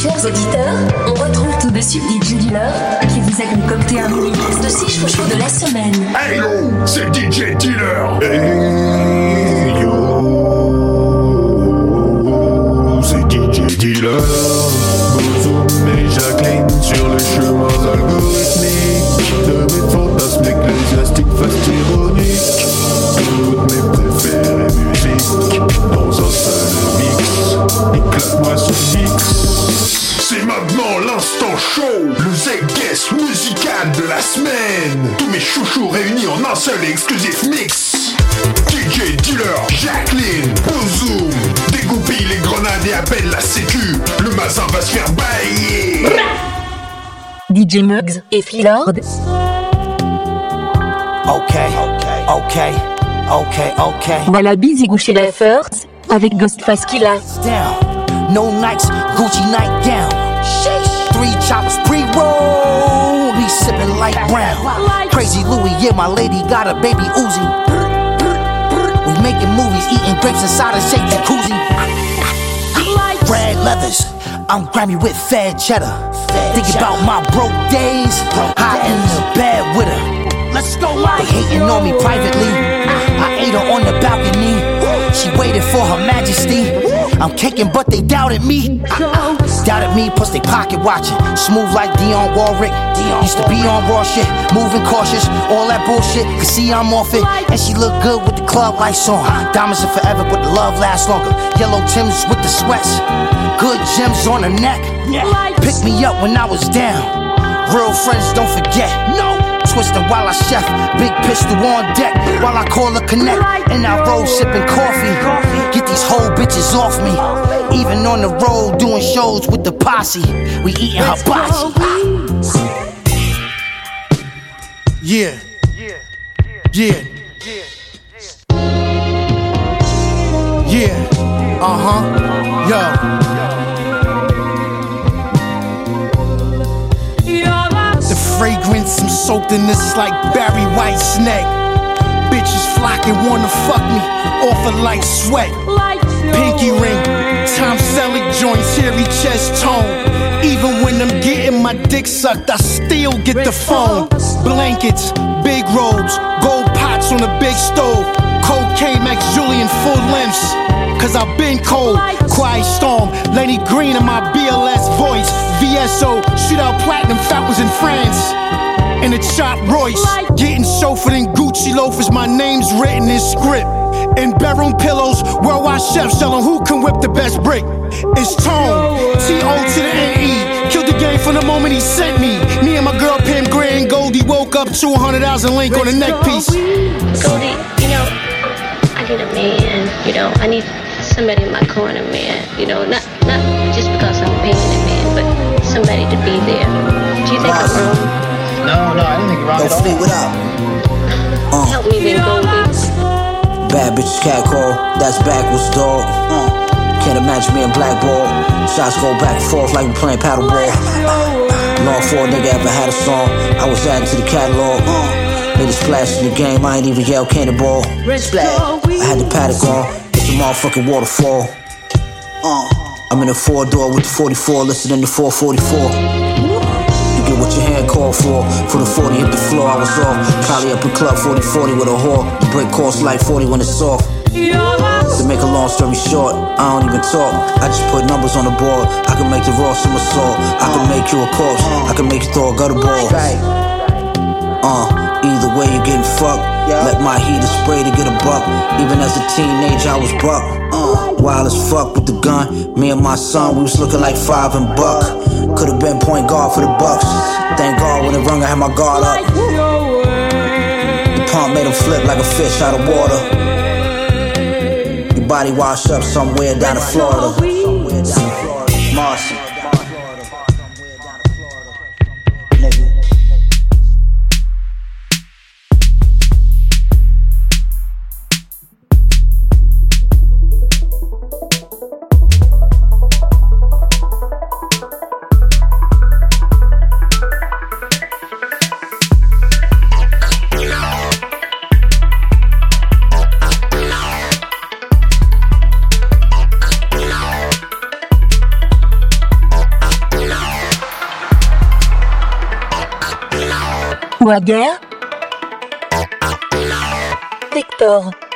Chers auditeurs, on retrouve tout de suite DJ Dealer qui vous a concocté un mini de 6 chouchous de la semaine. Hey yo, c'est DJ Dealer. Hey yo, c'est DJ Dealer. Bozoum et Jacqueline sur les chemins algorithmiques de mes fantasmes ecclésiastiques fast ironiques. Toutes mes préférées musiques dans un mix. Éclate-moi ce mix. C'est maintenant l'instant show, le Z-Guest musical de la semaine. Tous mes chouchous réunis en un seul et exclusif mix. DJ Dealer, Jacqueline, Bozoom, dégoupille les grenades et appelle la sécu. Le mazin va se faire bailler. DJ Muggs et Philord. Ok, ok, ok, ok. Voilà Busy Goucher la First avec Ghostface Killah. Down. No nights, Gucci night down. Three choppers pre-roll. Be sipping light brown. Crazy Louis, yeah, my lady got a baby Uzi. We making movies, eating grapes inside a shake jacuzzi. Red leathers, I'm Grammy with fat cheddar. Think about my broke days, high in the bed with her. Let's go, They hating on me privately. I waited for her majesty. I'm kicking, but they doubted me. Doubted me, plus they pocket watching. Smooth like Dionne Warwick. Used to be on raw shit, moving cautious. All that bullshit, cause see I'm off it. And she look good with the club lights on. Diamonds are forever, but the love lasts longer. Yellow Tims with the sweats. Good gems on her neck. Pick me up when I was down. Real friends don't forget. No. Twisting while I chef, big pistol on deck while I call a connect. And I roll sipping coffee. Get these whole bitches off me. Even on the road doing shows with the posse. We eating hibachi. Yeah. Yeah. Yeah. Yeah. Yeah. Uh huh. Yo. Fragrance, I'm soaked in this like Barry White snake. Bitches flocking, wanna fuck me off a light sweat. Pinky ring, Tom Selleck joints, hairy chest tone. Even when I'm getting my dick sucked, I still get the phone. Blankets, big robes, gold pots on a big stove. Cocaine Max Julien full lengths. Cause I've been cold, quiet storm, Lenny Green in my BLS voice. VSO, shoot out platinum fountains in France. In a chop Royce, getting chauffeured in Gucci loafers, my name's written in script. In bedroom pillows, worldwide chefs selling who can whip the best brick. It's Tone, T-O to the N-E. Killed the game from the moment he sent me. Me and my girl Pam Grier and Goldie woke up to a hundred thousand link on the neck piece. Goldie, you know, I need a man. You know, I need somebody in my corner, man. You know, not not just because I'm paying a man, but somebody to be there. Do you think I'm wrong? No, no, I don't think you're wrong Yo, at all. Fleet, what up? Help me then, Goldie. Bad bitches cat call, that's backwards, dog. Uh, can't imagine me in black ball. Shots go back and forth like we playing paddleball. Long for a nigga ever had a song. I was adding to the catalog. Uh, made a splash in the game, I ain't even yell cannonball. Splash. I had the paddock on, it's a motherfucking waterfall. Uh, I'm in a four door with the 44, listening to 444. You get what your hand called for. For the 40 hit the floor, I was off. Probably up in club 40 40 with a whore. The break costs like 40 when it's off. To make a long story short, I don't even talk. I just put numbers on the board. I can make the raw somersault. I can make you a corpse. I can make you throw a gutter ball. Uh, either way you're getting fucked. Let my heater spray to get a buck. Even as a teenager, I was buck. Uh, wild as fuck with the gun. Me and my son, we was looking like five and buck. Could've been point guard for the Bucks. Thank God when it rung, I had my guard up. The pump made him flip like a fish out of water. Your body washed up somewhere down in Florida. Marcy. Boisguerre. Victor.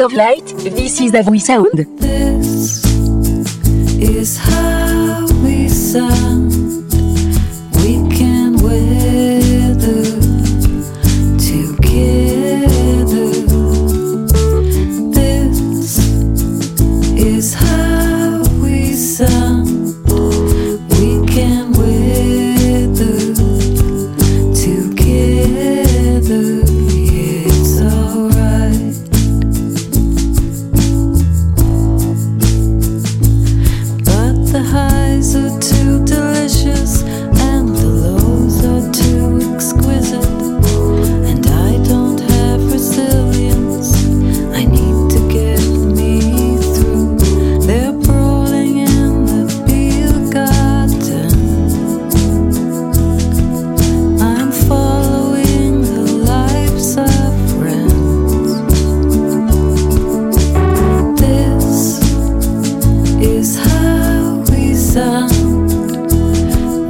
of light, this is Avui Sound.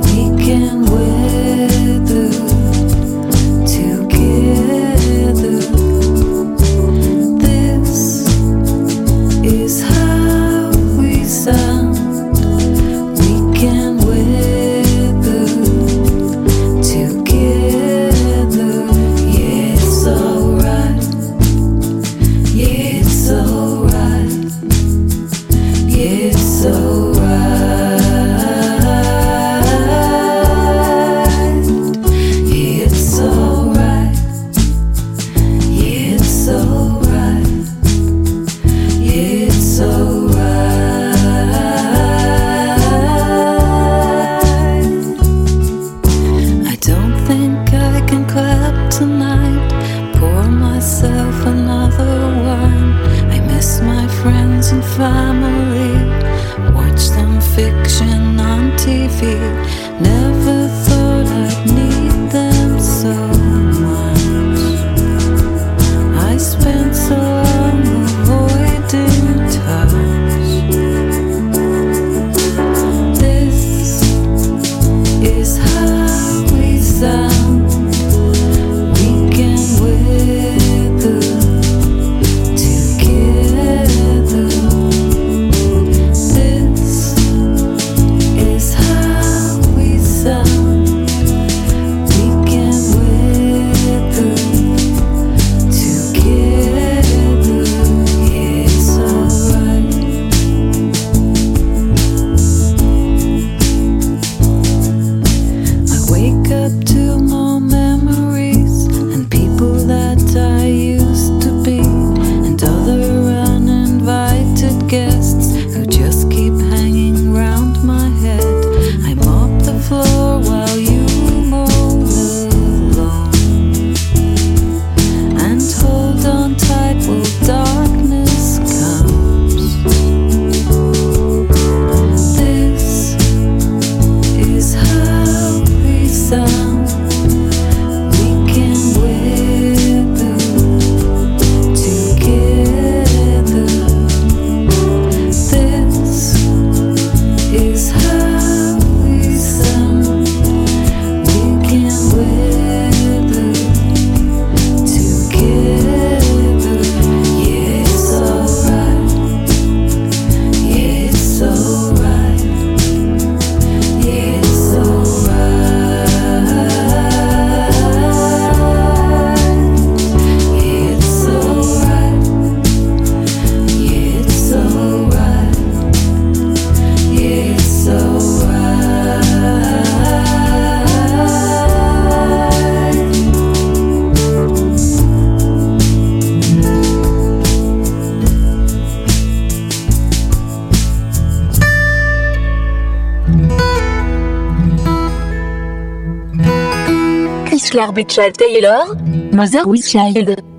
we can Barbie Taylor, Mother Child.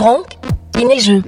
Franck et neigeux.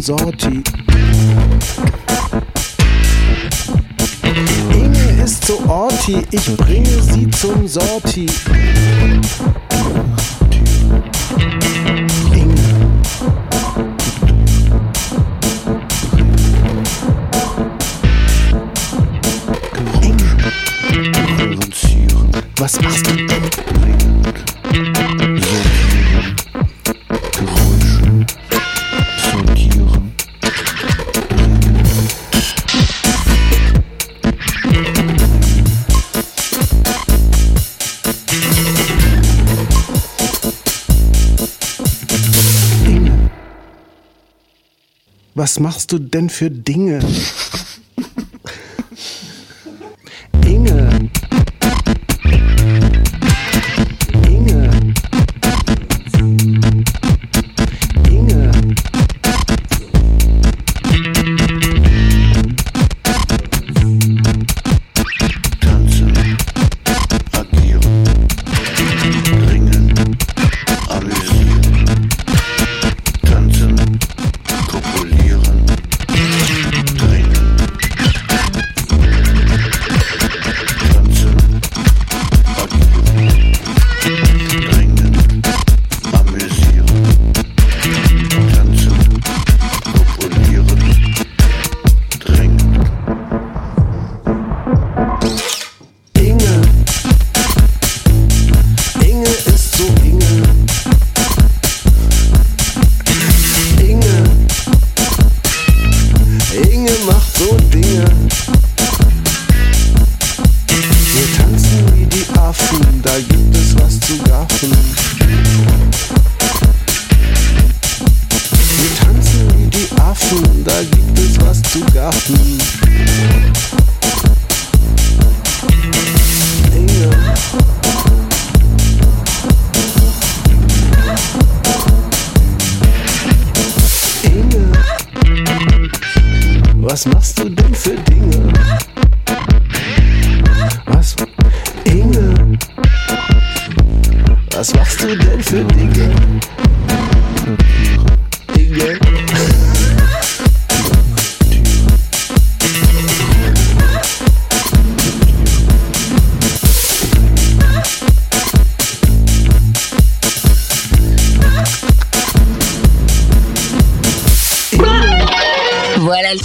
Sie zum Sorti. Inge ist so Orti, ich bringe sie zum Sorti. Was machst du Was machst du denn für Dinge? Inge macht so Dinge.